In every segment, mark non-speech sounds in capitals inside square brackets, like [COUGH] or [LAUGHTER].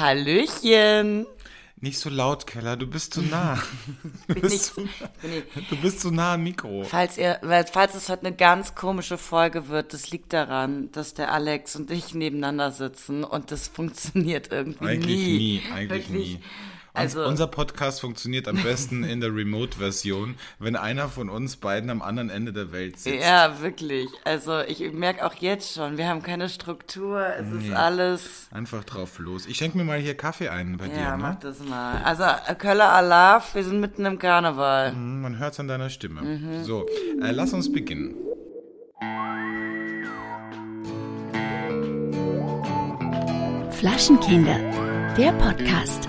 Hallöchen. Nicht so laut, Keller, du bist zu nah. [LAUGHS] [LAUGHS] Du bist, ich- zu, ich- du bist zu nah am Mikro. Falls ihr, falls es heute eine ganz komische Folge wird, das liegt daran, dass der Alex und ich nebeneinander sitzen und das funktioniert irgendwie Eigentlich nie. nie, eigentlich Wirklich. nie. Also- unser Podcast funktioniert am besten in der Remote-Version, wenn einer von uns beiden am anderen Ende der Welt sitzt. Ja, wirklich. Also ich merke auch jetzt schon, wir haben keine Struktur, es ist alles. Einfach drauf los. Ich schenke mir mal hier Kaffee ein bei Ja, dir, mach ne? das mal. Also Köller Alaf, wir sind mitten im Karneval. Hm, Man hört es an deiner Stimme. Mhm. So, äh, lass uns beginnen. Flaschenkinder, der Podcast.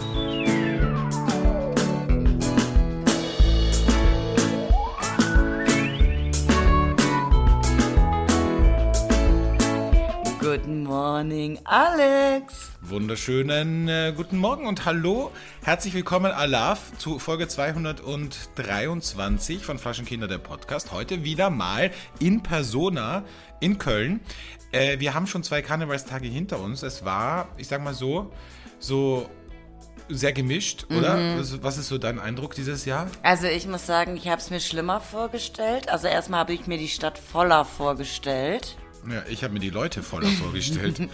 Good morning, Alex. Wunderschönen äh, guten Morgen und hallo. Herzlich willkommen, Alaf, zu Folge 223 von Flaschenkinder, der Podcast. Heute wieder mal in Persona in Köln. Äh, wir haben schon zwei Karnevalstage hinter uns. Es war, ich sag mal so, so sehr gemischt, oder? Mhm. Was, was ist so dein Eindruck dieses Jahr? Also ich muss sagen, ich habe es mir schlimmer vorgestellt. Also erstmal habe ich mir die Stadt voller vorgestellt. Ja, ich habe mir die Leute voller vorgestellt. [LAUGHS]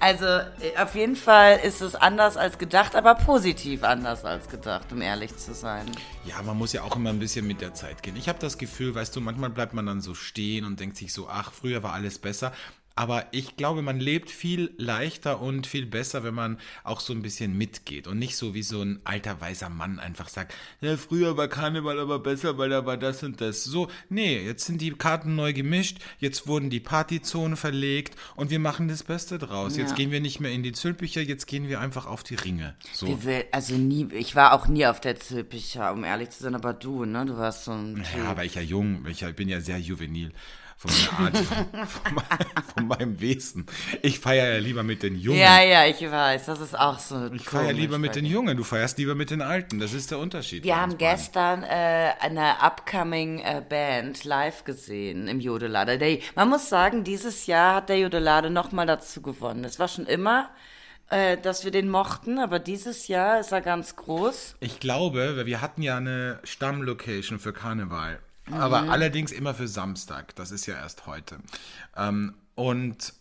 Also äh, auf jeden Fall ist es anders als gedacht, aber positiv anders als gedacht, um ehrlich zu sein. Ja, man muss ja auch immer ein bisschen mit der Zeit gehen. Ich habe das Gefühl, weißt du, manchmal bleibt man dann so stehen und denkt sich so, ach, früher war alles besser. Aber ich glaube, man lebt viel leichter und viel besser, wenn man auch so ein bisschen mitgeht und nicht so wie so ein alter weißer Mann einfach sagt, ja, früher war Karneval aber besser, weil da war das und das. So, nee, jetzt sind die Karten neu gemischt, jetzt wurden die Partyzonen verlegt und wir machen das Beste draus. Jetzt Ja. gehen wir nicht mehr in die Zülpicher, jetzt gehen wir einfach auf die Ringe. So. Also nie, ich war auch nie auf der Zülpicher, um ehrlich zu sein, aber du, ne, du warst so ein. Ja, weil ich ja jung, ich bin ja sehr juvenil von meiner Art, [LAUGHS] von, mein- von meinem Wesen. Ich feiere ja lieber mit den Jungen. Ja, ja, ich weiß, das ist auch so. ich feiere lieber mit den Jungen, du feierst lieber mit den Alten. Das ist der Unterschied. Wir haben gestern äh, eine upcoming äh, Band live gesehen im Jodelader. Der, man muss sagen, dieses Jahr hat der Jodelade nochmal dazu gewonnen. Es war schon immer, äh, dass wir den mochten, aber dieses Jahr ist er ganz groß. Ich glaube, wir hatten ja eine Stammlocation für Karneval. Aber Mhm. allerdings immer für Samstag. Das ist ja erst heute. Ähm, und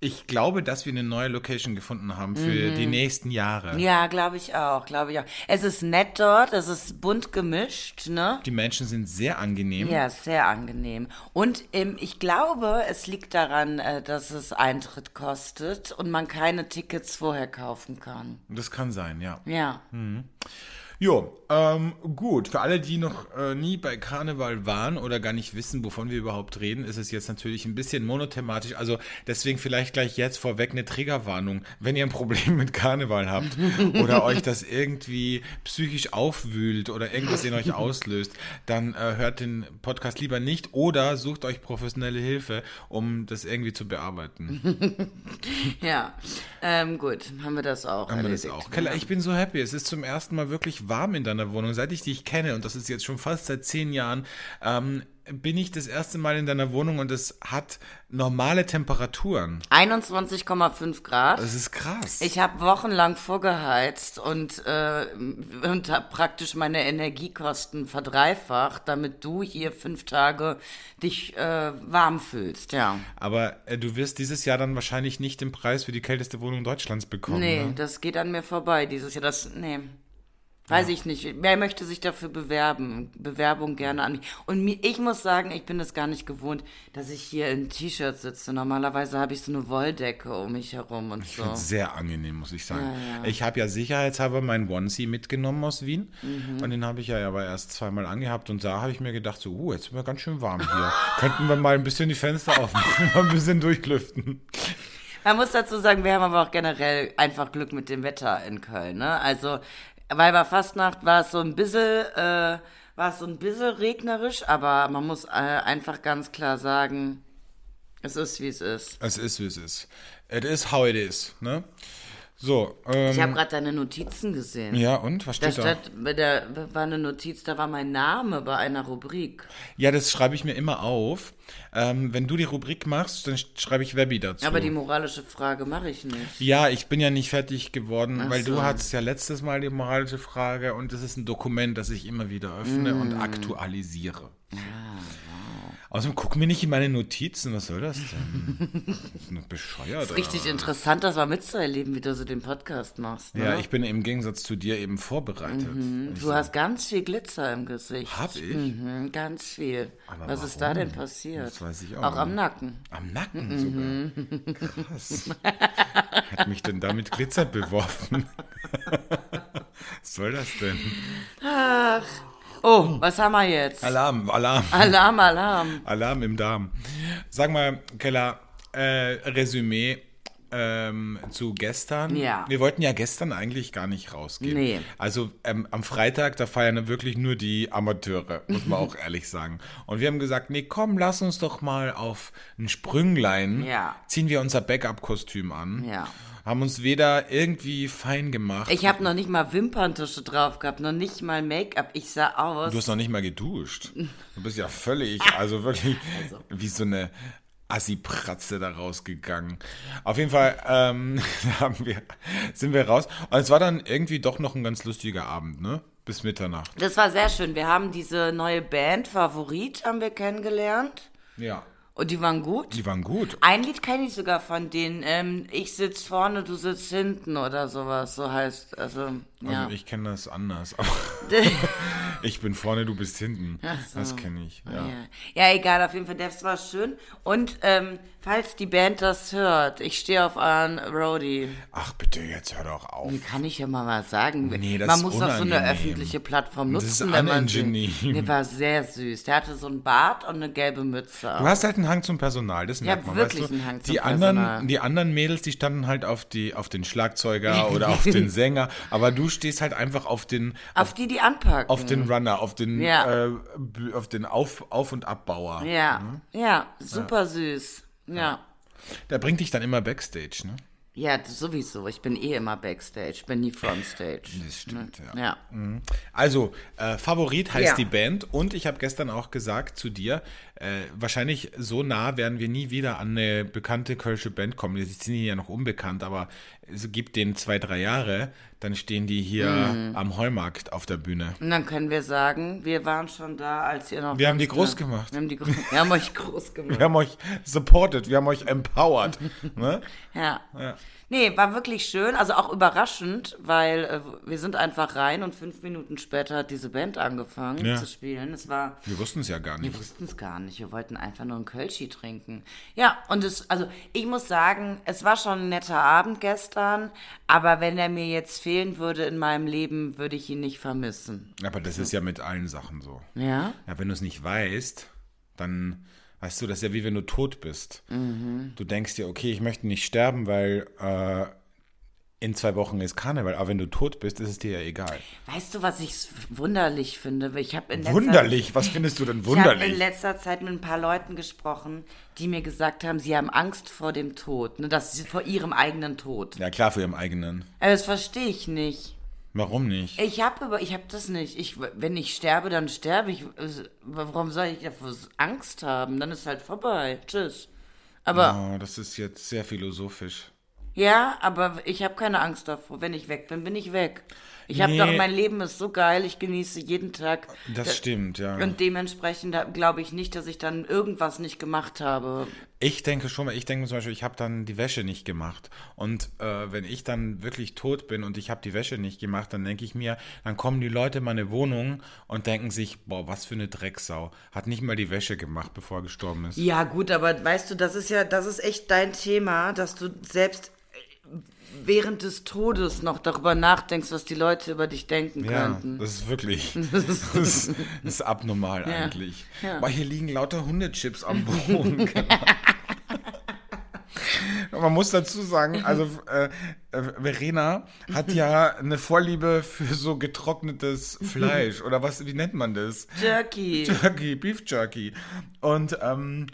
ich glaube, dass wir eine neue Location gefunden haben für die nächsten Jahre. Mhm. Ja, glaube ich auch, glaube ich auch. Es ist nett dort, es ist bunt gemischt, ne? Die Menschen sind sehr angenehm. Ja, sehr angenehm. Und ähm, ich glaube, es liegt daran, äh, dass es Eintritt kostet und man keine Tickets vorher kaufen kann. Das kann sein, ja. Ja. Jo, ähm, gut. Für alle, die noch äh, nie bei Karneval waren oder gar nicht wissen, wovon wir überhaupt reden, ist es jetzt natürlich ein bisschen monothematisch. Also deswegen vielleicht gleich jetzt vorweg eine Triggerwarnung. Wenn ihr ein Problem mit Karneval habt [LAUGHS] oder euch das irgendwie psychisch aufwühlt oder irgendwas in euch auslöst, dann äh, hört den Podcast lieber nicht oder sucht euch professionelle Hilfe, um das irgendwie zu bearbeiten. [LAUGHS] Ja, ähm, gut, haben wir das auch Haben wir das erledigt. auch. Keller, ich bin so happy. Es ist zum ersten Mal wirklich warm in deiner Wohnung. Seit ich dich kenne, und das ist jetzt schon fast seit zehn Jahren, ähm, bin ich das erste Mal in deiner Wohnung und es hat normale Temperaturen. 21,5 Grad. Das ist krass. Ich habe wochenlang vorgeheizt und, äh, und habe praktisch meine Energiekosten verdreifacht, damit du hier fünf Tage dich äh, warm fühlst, ja. Aber äh, du wirst dieses Jahr dann wahrscheinlich nicht den Preis für die kälteste Wohnung Deutschlands bekommen. Nee, Ne? das geht an mir vorbei dieses Jahr. Das, nee. Weiß ich nicht. Wer möchte sich dafür bewerben? Bewerbung gerne an mich. Und mir, ich muss sagen, ich bin es gar nicht gewohnt, dass ich hier in T-Shirt sitze. Normalerweise habe ich so eine Wolldecke um mich herum und Ich so. sehr angenehm, muss ich sagen. Ja, ja. Ich habe ja sicherheitshalber meinen Onesie mitgenommen aus Wien. Mhm. Und den habe ich ja aber erst zweimal angehabt. Und da habe ich mir gedacht, so, uh, jetzt sind wir ganz schön warm hier. [LAUGHS] Könnten wir mal ein bisschen die Fenster aufmachen, [LAUGHS] mal ein bisschen durchlüften. Man muss dazu sagen, wir haben aber auch generell einfach Glück mit dem Wetter in Köln. Ne? Also Weiber Fastnacht war es so ein bisschen, äh, war es so ein bisschen regnerisch, aber man muss äh, einfach ganz klar sagen, es ist wie es ist. Es ist, wie es ist. It is how it is, ne? So, ähm, Ich habe gerade deine Notizen gesehen. ja, und? Was Da steht da? stand, bei der war eine Notiz, da war mein Name bei einer Rubrik. Ja, das schreibe ich mir immer auf. Ähm, wenn du die Rubrik machst, dann schreibe ich Webby dazu. Aber die moralische Frage mache ich nicht. ja, ich bin ja nicht fertig geworden, weil so. du hattest ja letztes Mal die moralische Frage und das ist ein Dokument, das ich immer wieder öffne und Mm. aktualisiere. Ah, Außerdem guck mir nicht in meine Notizen, was soll das denn? das ist nur bescheuert. ist richtig interessant, das mal mitzuerleben, wie du so den Podcast machst. Ne? Ja, ich bin im Gegensatz zu dir eben vorbereitet. Ich du hast ganz viel Glitzer im Gesicht. Hab ich? Mhm, ganz viel. Aber Was ist da warum? denn passiert? Das weiß ich auch Auch am. Nacken. Am Nacken Mhm. sogar. Krass. Hat mich denn damit Glitzer beworfen? [LAUGHS] Was soll das denn? Oh, was haben wir jetzt? Alarm, Alarm. Alarm, Alarm. Alarm im Darm. Sag mal, Keller, äh, Resümee ähm, zu gestern. Ja. Wir wollten ja gestern eigentlich gar nicht rausgehen. Nee. Also ähm, am Freitag, da feiern wirklich nur die Amateure, muss man auch [LAUGHS] ehrlich sagen. Und wir haben gesagt, nee, komm, lass uns doch mal auf ein Sprünglein. Ja. Ziehen wir unser Backup-Kostüm an. Ja. Haben uns weder irgendwie fein gemacht. Ich habe noch nicht mal Wimperntusche drauf gehabt, noch nicht mal Make-up. Ich sah aus. Du hast noch nicht mal geduscht. [LAUGHS] Du bist ja völlig, [LAUGHS] also wirklich wie so eine Assi-Pratze da rausgegangen. Auf jeden Fall ähm, [LAUGHS] haben wir, sind wir raus. Und es war dann irgendwie doch noch ein ganz lustiger Abend, ne? Bis Mitternacht. Das war sehr schön. Wir haben diese neue Band Favorit haben wir kennengelernt Ja. Und die waren gut. Die waren gut. Ein Lied kenne ich sogar von denen. Ähm, ich sitz vorne, du sitzt hinten oder sowas. So heißt also ja. Also ich kenne das anders. [LAUGHS] [LAUGHS] Ich bin vorne, du bist hinten. Das kenne ich. Ja. Ja. ja, egal, auf jeden Fall, das war schön. Und ähm, falls die Band das hört, ich stehe auf euren Roadie. Ach bitte, jetzt hör doch auf. Kann ich ja mal was sagen. Nee, das Man ist muss doch so eine öffentliche Plattform Das nutzen, ist wenn man. Der war sehr süß. Der hatte so einen Bart und eine gelbe Mütze. Du hast halt einen Hang zum Personal, das merkt man. wirklich weißt du? einen Hang zum die anderen, Personal. Die anderen Mädels, die standen halt auf, die, auf den Schlagzeuger [LAUGHS] oder auf den Sänger, aber du stehst halt einfach auf den, auf die, die anpacken. auf den Runner, auf den, Ja. äh, auf den auf, auf und Abbauer. Ja, ja, super süß. Ja. Der bringt dich dann immer Backstage, ne? Ja, sowieso. Ich bin eh immer Backstage, bin nie Frontstage. Das stimmt, ja. Ja. Also, äh, Favorit heißt Ja. die Band und ich habe gestern auch gesagt zu dir, äh, wahrscheinlich so nah werden wir nie wieder an eine bekannte kölsche Band kommen. Die sind hier ja noch unbekannt, aber es gibt denen zwei, drei Jahre, dann stehen die hier Mhm. am Heumarkt auf der Bühne. Und dann können wir sagen, wir waren schon da, als ihr noch. Wir haben die groß gemacht. Wir haben, die, gro- [LAUGHS] wir haben euch groß [LAUGHS] gemacht. Wir haben euch supported, wir haben euch empowered. [LAUGHS] ne? Ja. Ja. Nee, war wirklich schön, also auch überraschend, weil äh, wir sind einfach rein und fünf Minuten später hat diese Band angefangen Ja. zu spielen. Es war, Wir wussten es ja gar wir nicht. wussten es gar nicht, wir wollten einfach nur einen Kölschi trinken. Ja, und es, also ich muss sagen, es war schon ein netter Abend gestern, aber wenn er mir jetzt fehlen würde in meinem Leben, würde ich ihn nicht vermissen. Aber das ist ja mit allen Sachen so. Ja? Ja, wenn du es nicht weißt, dann weißt du, das ist ja wie wenn du tot bist. Mhm. Du denkst dir, okay, ich möchte nicht sterben, weil äh, in zwei Wochen ist Karneval. Aber wenn du tot bist, ist es dir ja egal. Weißt du, was ich wunderlich finde? Ich habe in letzter Wunderlich, was findest du denn [LAUGHS] Ich habe in wunderlich? letzter Zeit mit ein paar Leuten gesprochen, die mir gesagt haben, sie haben Angst vor dem Tod, ne, sie vor ihrem eigenen Tod. Ja, klar, für ihren eigenen. Aber das verstehe ich nicht. Warum nicht? Ich habe aber, ich habe das nicht. Ich, wenn ich sterbe, dann sterbe ich. Warum soll ich davor Angst haben? Dann ist halt vorbei. Tschüss. Aber Oh, das ist jetzt sehr philosophisch. ja, aber ich habe keine Angst davor. Wenn ich weg bin, bin ich weg. Ich habe Nee. doch, mein Leben ist so geil. Ich genieße jeden Tag. Das stimmt, ja. Und dementsprechend glaube ich nicht, dass ich dann irgendwas nicht gemacht habe. Ich denke schon, weil ich denke zum Beispiel, ich habe dann die Wäsche nicht gemacht. Und äh, wenn ich dann wirklich tot bin und ich habe die Wäsche nicht gemacht, dann denke ich mir, dann kommen die Leute in meine Wohnung und denken sich, boah, was für eine Drecksau. Hat nicht mal die Wäsche gemacht, bevor er gestorben ist. Ja, gut, aber weißt du, das ist ja, das ist echt dein Thema, dass du selbst während des Todes noch darüber nachdenkst, was die Leute über dich denken Ja, könnten. das ist wirklich, [LAUGHS] das ist, das ist abnormal eigentlich. ja. Aber hier liegen lauter Hundechips am [LAUGHS] Boden. Man muss dazu sagen, also äh, äh, Verena hat ja eine Vorliebe für so getrocknetes Fleisch oder was, wie nennt man das? Jerky. Jerky, Beef Jerky. Und, ähm,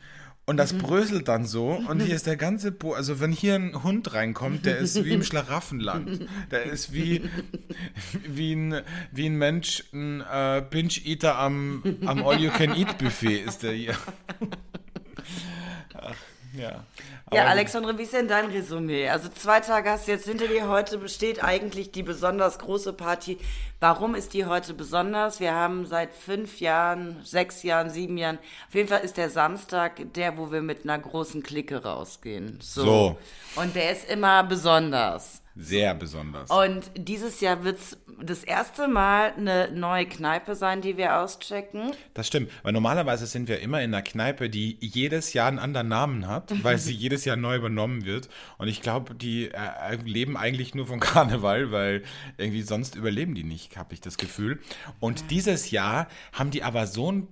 Und das bröselt dann so und hier [LAUGHS] ist der ganze Bo also wenn hier ein Hund reinkommt, der ist wie im [LAUGHS] Schlaraffenland. Der ist wie, [LAUGHS] wie, ein, wie ein Mensch, ein äh, Binge-Eater am, am All-You-Can-Eat-Buffet ist der hier. Ach, ja. Ja, Alexandre, wie ist denn dein Resümee? Also zwei Tage hast du jetzt hinter dir. Heute besteht eigentlich die besonders große Party. Warum ist die heute besonders? Wir haben seit fünf Jahren, sechs Jahren, sieben Jahren, auf jeden Fall ist der Samstag der, wo wir mit einer großen Clique rausgehen. So. Und der ist immer besonders. Sehr besonders. Und dieses Jahr wird's das erste Mal eine neue Kneipe sein, die wir auschecken. Das stimmt, weil normalerweise sind wir immer in einer Kneipe, die jedes Jahr einen anderen Namen hat, [LAUGHS] weil sie jedes Jahr neu übernommen wird. Und ich glaube, die äh, leben eigentlich nur von [LAUGHS] Karneval, weil irgendwie sonst überleben die nicht, habe ich das Gefühl. Und dieses Jahr haben die aber so ein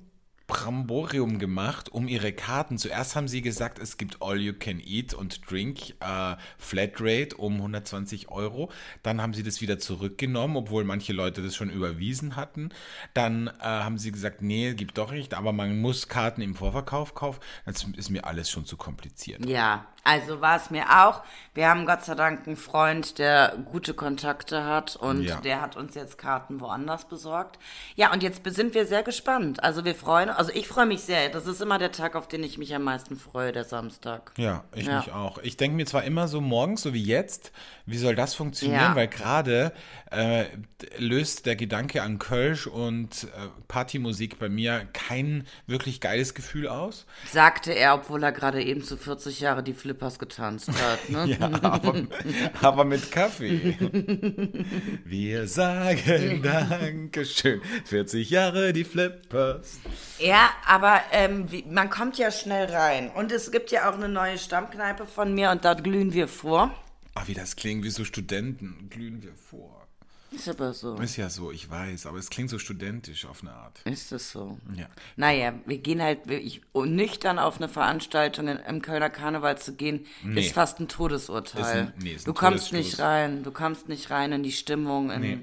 Bramborium gemacht um ihre Karten. Zuerst haben sie gesagt, es gibt All You Can Eat und Drink äh, Flatrate um 120 Euro. Dann haben sie das wieder zurückgenommen, obwohl manche Leute das schon überwiesen hatten. Dann äh, haben sie gesagt, nee, gibt doch nicht, aber man muss Karten im Vorverkauf kaufen. Das ist mir alles schon zu kompliziert. Ja, also war es mir auch. Wir haben Gott sei Dank einen Freund, der gute Kontakte hat und Ja. der hat uns jetzt Karten woanders besorgt. Ja, und jetzt sind wir sehr gespannt. Also wir freuen, also ich freue mich sehr. Das ist immer der Tag, auf den ich mich am meisten freue, der Samstag. Ja, ich Ja. mich auch. Ich denke mir zwar immer so morgens, so wie jetzt, wie soll das funktionieren? Ja. Weil gerade äh, löst der Gedanke an Kölsch und äh, Partymusik bei mir kein wirklich geiles Gefühl aus. Sagte er, obwohl er gerade eben zu 40 Jahre die Flippers getanzt hat. Ne? [LAUGHS] Ja, aber, aber mit Kaffee. Wir sagen [LAUGHS] Dankeschön. 40 Jahre die Flippers. Ja, aber ähm, wie, man kommt ja schnell rein. Und es gibt ja auch eine neue Stammkneipe von mir und da glühen wir vor. Ah, wie das klingt, wie so Studenten glühen wir vor. Ist aber so. Ist ja so, ich weiß, aber es klingt so studentisch auf eine Art. Ist es so? Ja. Naja, wir gehen halt wirklich nüchtern auf eine Veranstaltung im Kölner Karneval zu gehen, Nee. ist fast ein Todesurteil. Ein- nee, ein du kommst nicht rein, du kommst nicht rein in die Stimmung. In, Nee.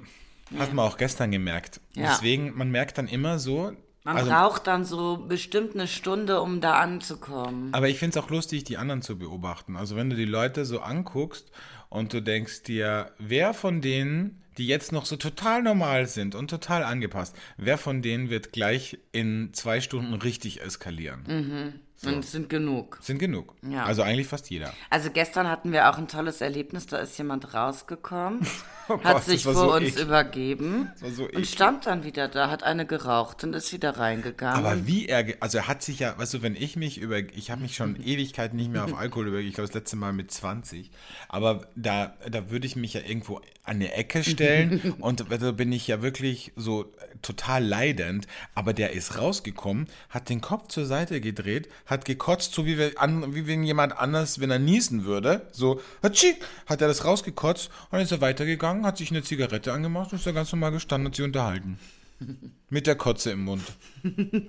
Hat man auch gestern gemerkt. Ja. Deswegen, man merkt dann immer so. Man also, braucht dann so bestimmt eine Stunde, um da anzukommen. aber ich finde es auch lustig, die anderen zu beobachten. Also wenn du die Leute so anguckst und du denkst dir, wer von denen, die jetzt noch so total normal sind und total angepasst, wer von denen wird gleich in zwei Stunden richtig eskalieren? Und es sind genug. Sind genug. Ja. Also eigentlich fast jeder. Also gestern hatten wir auch ein tolles Erlebnis, da ist jemand rausgekommen, [LAUGHS] Oh Gott, hat sich vor so uns eklig. übergeben so und stand dann wieder da, hat eine geraucht und ist wieder reingegangen. Aber wie er, also er hat sich ja, weißt du, wenn ich mich über, ich habe mich schon [LAUGHS] Ewigkeiten nicht mehr auf Alkohol über, ich glaube das letzte Mal mit 20, aber da, da würde ich mich ja irgendwo an eine Ecke stellen [LAUGHS] und da bin ich ja wirklich so total leidend, aber der ist rausgekommen, hat den Kopf zur Seite gedreht, hat gekotzt, so wie, wir an, wie wenn jemand anders, wenn er niesen würde, so, hatschi, hat er das rausgekotzt und dann ist er weitergegangen, hat sich eine Zigarette angemacht und ist da ganz normal gestanden und sich unterhalten. [LAUGHS] Mit der Kotze im Mund.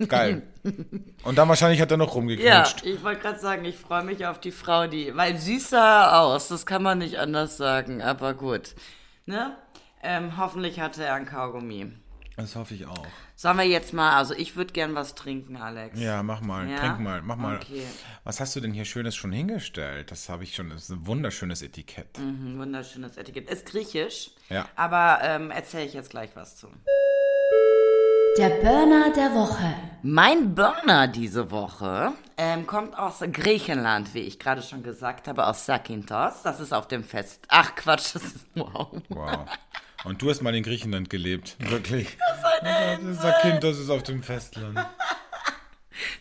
Geil. Und dann wahrscheinlich hat er noch ja, rumgeknutscht. ich wollte gerade sagen, ich freue mich auf die Frau, die, weil süß sah er aus, das kann man nicht anders sagen, aber gut. Ne? Ähm, hoffentlich hatte er ein Kaugummi. Das hoffe ich auch. Sollen wir jetzt mal, also ich würde gern was trinken, Alex. Ja, mach mal, Ja? trink mal, mach mal. Okay. Was hast du denn hier Schönes schon hingestellt? Das habe ich schon, das ist ein wunderschönes Etikett. Ein wunderschönes Etikett. Ist griechisch, Ja. aber ähm, erzähle ich jetzt gleich was zu. Der Burner der Woche. Mein Burner diese Woche ähm, kommt aus Griechenland, wie ich gerade schon gesagt habe, aus Zakynthos. Das ist auf dem Fest. Ach Quatsch, das ist [LAUGHS] wow. Wow. Und du hast mal in Griechenland gelebt. Wirklich. [LAUGHS] Das ist ein Kind, das ist auf dem Festland. Das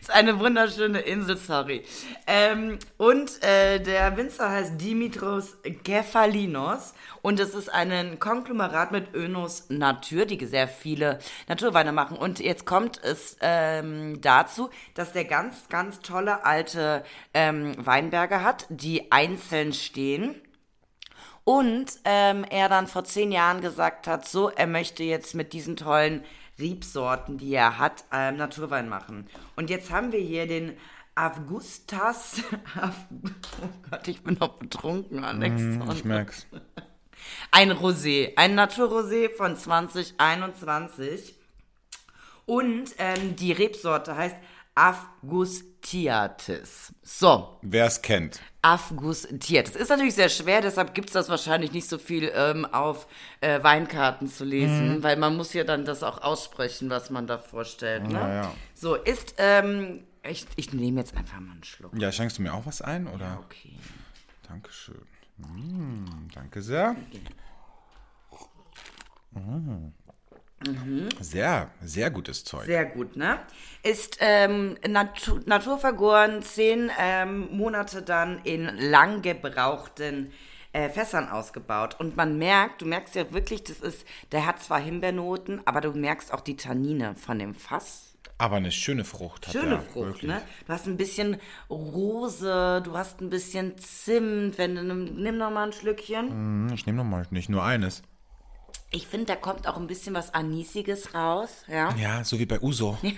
[LAUGHS] ist eine wunderschöne Insel, sorry. Ähm, und äh, der Winzer heißt Dimitros Kefalinos und es ist ein Konglomerat mit Önos Natur, die sehr viele Naturweine machen. Und jetzt kommt es ähm, dazu, dass der ganz, ganz tolle alte ähm, Weinberge hat, die einzeln stehen. Und ähm, er dann vor zehn Jahren gesagt hat, so, er möchte jetzt mit diesen tollen Rebsorten, die er hat, ähm, Naturwein machen. Und jetzt haben wir hier den Augustas. [LAUGHS] Oh Gott, ich bin noch betrunken, Alex. Ich merk's. [LAUGHS] Ein Rosé, ein Naturrosé von 2021. Und ähm, die Rebsorte heißt Afgustiatis. So, Wer es kennt. Afgustiatis. Ist natürlich sehr schwer, deshalb gibt es das wahrscheinlich nicht so viel ähm, auf äh, Weinkarten zu lesen, Mhm. weil man muss ja dann das auch aussprechen, was man da vorstellt. Ne? Ja, ja. So, ist, ähm, ich, ich nehme jetzt einfach mal einen Schluck. Ja, schenkst du mir auch was ein? Oder? Okay. Dankeschön. Mm, danke sehr. Mm. Sehr, sehr gutes Zeug. Sehr gut, ne? Ist ähm, natu naturvergoren, zehn ähm, Monate dann in lang gebrauchten äh, Fässern ausgebaut. Und man merkt, du merkst ja wirklich, das ist, der hat zwar Himbeernoten, aber du merkst auch die Tannine von dem Fass. Aber eine schöne Frucht hat Schöne er, Frucht, wirklich. ne? Du hast ein bisschen Rose, du hast ein bisschen Zimt, wenn du nimm, nimm noch mal ein Schlückchen. Hm, Ich nehme nochmal nicht nur eines. Ich finde, da kommt auch ein bisschen was Anisiges raus, ja. Ja, so wie bei Uso. [LAUGHS]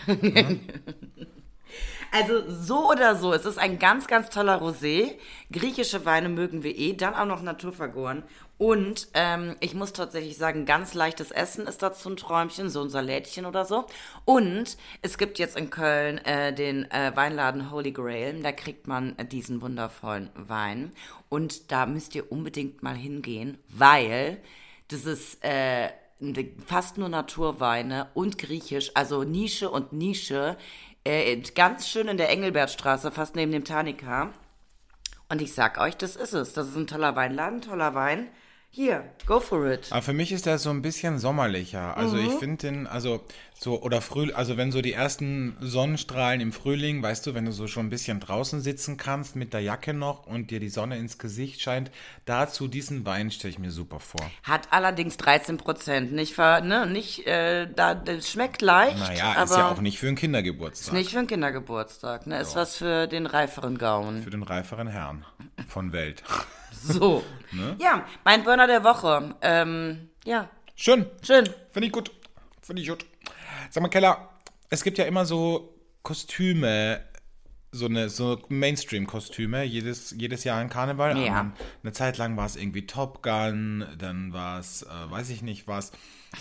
Also so oder so, es ist ein ganz, ganz toller Rosé. Griechische Weine mögen wir eh, dann auch noch naturvergoren. Und ähm, ich muss tatsächlich sagen, ganz leichtes Essen ist dazu ein Träumchen, so ein Salätchen oder so. Und es gibt jetzt in Köln äh, den äh, Weinladen Holy Grail, da kriegt man äh, diesen wundervollen Wein. Und da müsst ihr unbedingt mal hingehen, weil das ist äh, fast nur Naturweine und griechisch, also Nische und Nische. Äh, ganz schön in der Engelbertstraße, fast neben dem Tanika. Und ich sag euch, das ist es. Das ist ein toller Weinladen, toller Wein. Hier, go for it. Aber für mich ist der so ein bisschen sommerlicher. Also Mhm. ich finde den, also so, oder früh, also wenn so die ersten Sonnenstrahlen im Frühling, weißt du, wenn du so schon ein bisschen draußen sitzen kannst mit der Jacke noch und dir die Sonne ins Gesicht scheint, dazu diesen Wein stelle ich mir super vor. Hat allerdings 13 Prozent. Nicht, ver, ne, nicht, äh, da, das schmeckt leicht. Naja, aber ist ja auch nicht für einen Kindergeburtstag. Nicht für einen Kindergeburtstag, ne? Ist was für den reiferen Gauen. Für den reiferen Herrn von Welt. [LAUGHS] [LAUGHS] So. Ne? Ja, mein Burner der Woche. Ähm, ja, Schön. schön. Finde ich gut. Finde ich gut. Sag mal, Keller, es gibt ja immer so Kostüme, so eine so Mainstream-Kostüme, jedes, jedes Jahr in Karneval. Ja. Eine Zeit lang war es irgendwie Top Gun, dann war es, äh, weiß ich nicht was.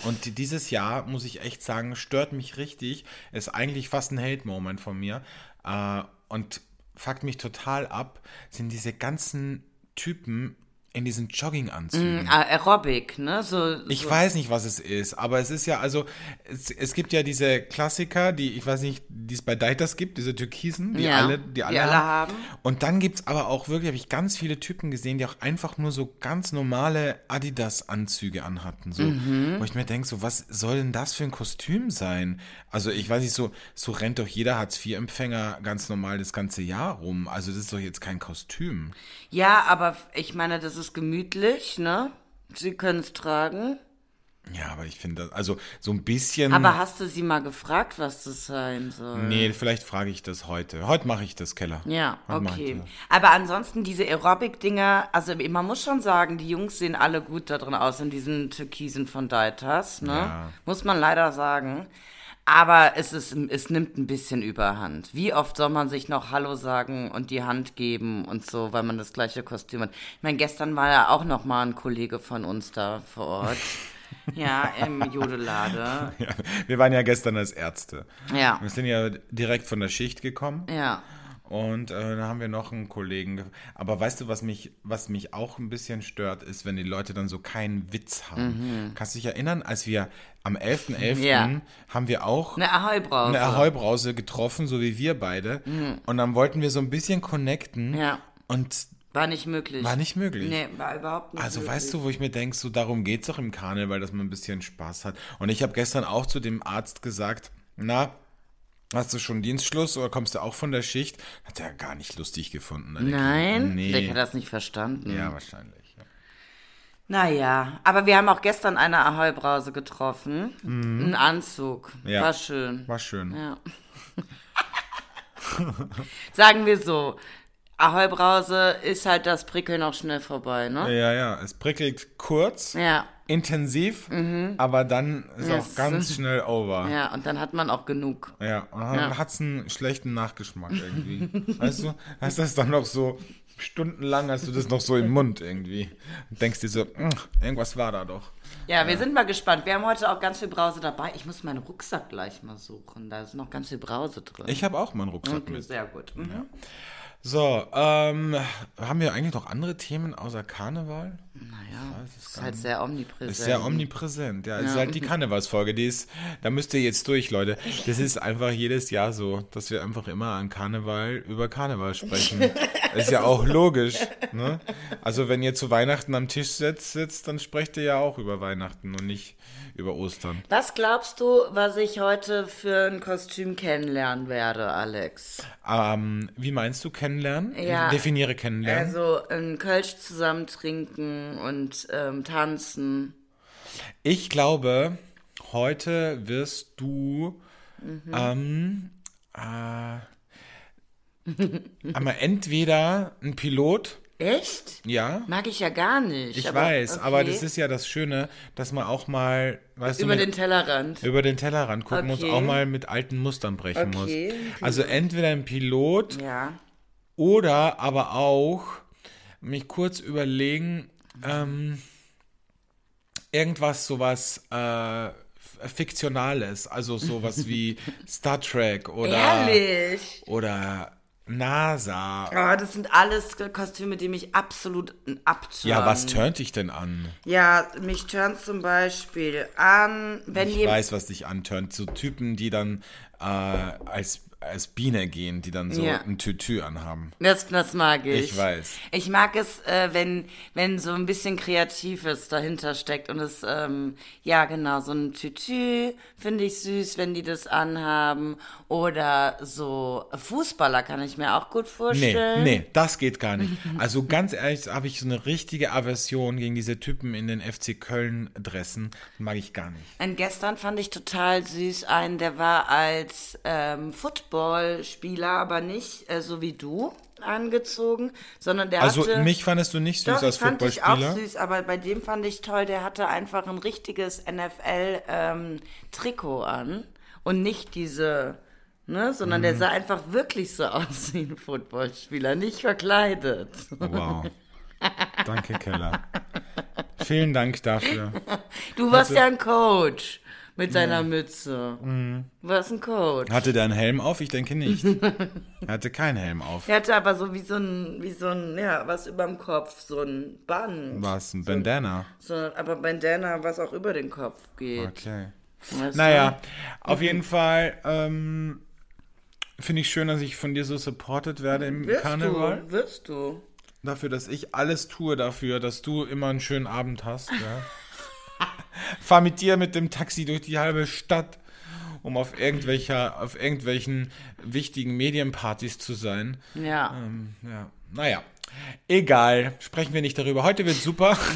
Und die- dieses Jahr, muss ich echt sagen, stört mich richtig. Ist eigentlich fast ein Hate-Moment von mir. Äh, und fuckt mich total ab, sind diese ganzen Typen in diesen Jogginganzügen. Ah, Aerobic, ne? So, Ich so. weiß nicht, was es ist, aber es ist ja, also, es, es gibt ja diese Klassiker, die, ich weiß nicht, die es bei Deiters gibt, diese Türkisen, die Ja, alle, die alle, die alle haben. haben. Und dann gibt es aber auch wirklich, habe ich ganz viele Typen gesehen, die auch einfach nur so ganz normale Adidas-Anzüge anhatten. So, Mhm. Wo ich mir denke, so, was soll denn das für ein Kostüm sein? Also, ich weiß nicht, so, so rennt doch jeder Hartz-IV-Empfänger ganz normal das ganze Jahr rum. Also, das ist doch jetzt kein Kostüm. Ja, aber ich meine, das ist gemütlich, ne? Sie können es tragen. Ja, aber ich finde also, so ein bisschen. Aber hast du sie mal gefragt, was das sein soll? Nee, vielleicht frage ich das heute. Heute mache ich das, Keller. Ja, Heute okay. Aber ansonsten diese Aerobic-Dinger, also man muss schon sagen, die Jungs sehen alle gut da drin aus in diesen Türkisen von Deitas, ne? Ja. Muss man leider sagen. Aber es, ist, es nimmt ein bisschen überhand. Wie oft soll man sich noch Hallo sagen und die Hand geben und so, weil man das gleiche Kostüm hat? Ich meine, gestern war ja auch noch mal ein Kollege von uns da vor Ort. [LAUGHS] ja, im Jodelade. Ja, wir waren ja gestern als Ärzte. Ja, Wir sind ja direkt von der Schicht gekommen ja. Und äh, da haben wir noch einen Kollegen. ge- Aber weißt du, was mich, was mich auch ein bisschen stört, ist, wenn die Leute dann so keinen Witz haben. Kannst du dich erinnern, als wir am 11.11. Mhm. Ja. haben wir auch Eine Ahoi-Brause. eine Ahoi-Brause getroffen, so wie wir beide. Und dann wollten wir so ein bisschen connecten Mhm. Ja. und War nicht möglich. war nicht möglich. Nee, war überhaupt nicht Also möglich. weißt du, wo ich mir denke, so darum geht es doch im Karneval, dass man ein bisschen Spaß hat. Und ich habe gestern auch zu dem Arzt gesagt, na, hast du schon Dienstschluss oder kommst du auch von der Schicht? Hat er gar nicht lustig gefunden. der Nein? Nee. Vielleicht hat das nicht verstanden. Ja, wahrscheinlich. ja. Naja, aber wir haben auch gestern eine Ahoi-Brause getroffen. Ein Anzug. Mhm. Ja. War schön. War schön. Ja. [LAUGHS] Sagen wir so, Ahoi-Brause ist halt das Prickeln auch schnell vorbei, ne? Ja, ja, es prickelt kurz, Ja. Intensiv, aber dann ist Ja, auch ganz schnell over. Ja, und dann hat man auch genug. Ja, und dann Ja. hat's einen schlechten Nachgeschmack irgendwie. [LAUGHS] weißt du? Heißt das dann noch so stundenlang hast du das noch so im Mund irgendwie. Und denkst dir so, "Mm, irgendwas war da doch. Ja, wir sind mal gespannt. Wir haben heute auch ganz viel Brause dabei. Ich muss meinen Rucksack gleich mal suchen. Da ist noch ganz viel Brause drin. Ich habe auch meinen Rucksack okay, mit. sehr gut. Mhm. So, ähm, haben wir eigentlich noch andere Themen außer Karneval? Naja, ist halt sehr omnipräsent. Ist sehr omnipräsent, ja. Es ist halt die Karnevalsfolge, die ist, da müsst ihr jetzt durch, Leute. Das ist einfach jedes Jahr so, dass wir einfach immer an Karneval über Karneval sprechen. [LAUGHS] ist ja auch logisch, ne? Also wenn ihr zu Weihnachten am Tisch sitzt, sitzt, dann sprecht ihr ja auch über Weihnachten und nicht über Ostern. Was glaubst du, was ich heute für ein Kostüm kennenlernen werde, Alex? Ähm, wie meinst du kennenlernen? Ja. Definiere kennenlernen. Also ein Kölsch zusammen trinken und ähm, tanzen. Ich glaube, heute wirst du ähm, äh, aber entweder ein Pilot, Echt? ja, Mag ich ja gar nicht. ich aber weiß, okay. aber das ist ja das Schöne, dass man auch mal, weißt Über du, den mit, Tellerrand. über den Tellerrand gucken muss, Okay. auch mal mit alten Mustern brechen Okay, muss. Also entweder ein Pilot Ja. Oder aber auch mich kurz überlegen, ähm, irgendwas sowas äh, Fiktionales, also sowas [LAUGHS] wie Star Trek oder, Ehrlich? oder NASA. Oh, das sind alles Kostüme, die mich absolut abtören. Ja, was turnt dich denn an? Ja, mich turnt zum Beispiel an, wenn Ich weiß, was dich anturnt. So Typen, die dann äh, als, als Biene gehen, die dann so Ja. ein Tütü anhaben. Das, das mag ich. Ich weiß. Ich mag es, äh, wenn, wenn so ein bisschen Kreatives dahinter steckt. Und es, ähm, ja, genau, so ein Tütü finde ich süß, wenn die das anhaben. Oder so Fußballer kann ich mir auch gut Nee, vorstellen. nee, das geht gar nicht. Also ganz ehrlich, habe ich so eine richtige Aversion gegen diese Typen in den FC Köln-Dressen. Mag ich gar nicht. Und gestern fand ich total süß einen, der war als ähm, Footballspieler, aber nicht äh, so wie du angezogen, sondern der Also hatte... mich fandest du nicht süß Doch, als ich fand ich auch Footballspieler? süß, aber bei dem fand ich toll, der hatte einfach ein richtiges NFL-Trikot an und nicht diese, ne, sondern Mhm. der sah einfach wirklich so [LAUGHS] aus wie ein Footballspieler, nicht verkleidet. Wow. Danke, Keller. [LAUGHS] Vielen Dank dafür. Du warst ja ein Coach mit deiner Mütze. Du warst ein Coach. Hatte der einen Helm auf? Ich denke nicht. [LAUGHS] Er hatte keinen Helm auf. Er hatte aber so wie so ein, wie so ein, ja, was überm Kopf, so ein Band. Was? Ein Bandana? So, aber Bandana, was auch über den Kopf geht. Okay. Weißt Naja, du? auf jeden Fall ähm, finde ich schön, dass ich von dir so supported werde im Wirst Karneval. du, wirst du. Dafür, dass ich alles tue dafür, dass du immer einen schönen Abend hast. Ja. [LAUGHS] [LAUGHS] Fahr mit dir mit dem Taxi durch die halbe Stadt, um auf irgendwelcher, auf irgendwelchen wichtigen Medienpartys zu sein. Ja. Ähm, ja. Naja, egal. Sprechen wir nicht darüber. Heute wird super. [LAUGHS]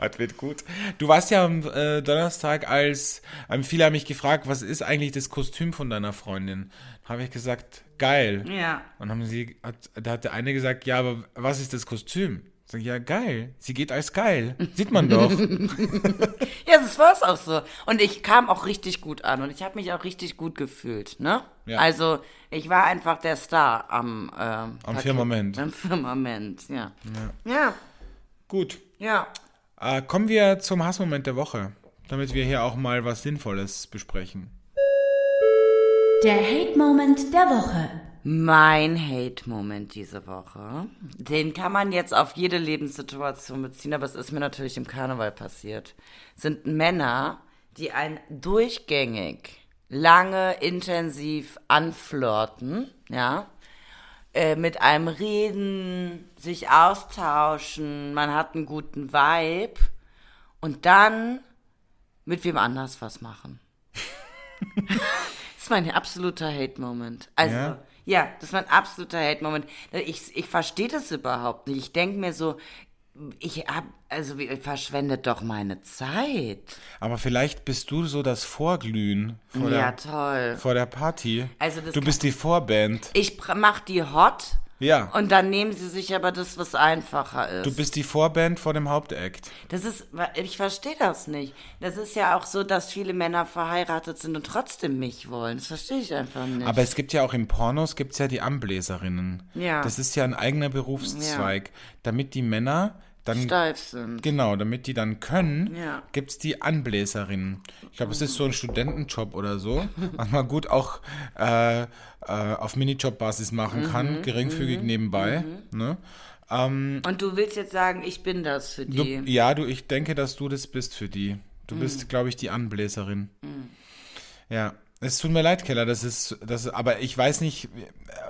Heute wird gut. Du warst ja am äh, Donnerstag als, ähm, viele haben mich gefragt, was ist eigentlich das Kostüm von deiner Freundin? Habe ich gesagt, geil. Ja. Und haben sie, hat, da hat der eine gesagt, ja, aber was ist das Kostüm? Sag ich, ja, geil. Sie geht als geil. Sieht man doch. [LAUGHS] [LAUGHS] Ja, das war's auch so. Und ich kam auch richtig gut an und ich habe mich auch richtig gut gefühlt, ne? Ja. Also, ich war einfach der Star am, ähm, Parkett- Firmament. Am Firmament, ja. Ja, Gut. ja. Äh, kommen wir zum Hassmoment der Woche, damit wir hier auch mal was Sinnvolles besprechen. Der Hate-Moment der Woche. Mein Hate-Moment diese Woche, den kann man jetzt auf jede Lebenssituation beziehen, aber es ist mir natürlich im Karneval passiert, sind Männer, die ein durchgängig, lange, intensiv anflirten, ja, äh, mit einem reden, sich austauschen, man hat einen guten Vibe und dann mit wem anders was machen. [LAUGHS] das ist mein absoluter Hate-Moment. Also, Ja? Ja? das ist mein absoluter Hate-Moment. Ich, ich verstehe das überhaupt nicht. Ich denke mir so, ich hab, also verschwendet doch meine Zeit. Aber vielleicht bist du so das Vorglühen vor, Ja, der, toll. vor der Party. Also das du bist die Vorband. Ich mach die hot Ja. Und dann nehmen sie sich aber das, was einfacher ist. Du bist die Vorband vor dem Hauptakt. Das ist, ich verstehe das nicht. Das ist ja auch so, dass viele Männer verheiratet sind und trotzdem mich wollen. Das verstehe ich einfach nicht. Aber es gibt ja auch in Pornos gibt's ja die Anbläserinnen. Ja. Das ist ja ein eigener Berufszweig. Damit die Männer dann steif sind. Genau, damit die dann können, Ja. gibt's die Anbläserinnen. Ich glaube, es ist so ein Studentenjob oder so, [LAUGHS] was man gut auch äh, äh, auf Minijob-Basis machen Mhm, kann, geringfügig nebenbei. Ne? Und du willst jetzt sagen, ich bin das für Du, die. ja, du, ich denke, dass du das bist für die. Du Mhm. bist, glaube ich, die Anbläserin. Ja. Es tut mir leid, Keller, das ist, das, aber ich weiß nicht,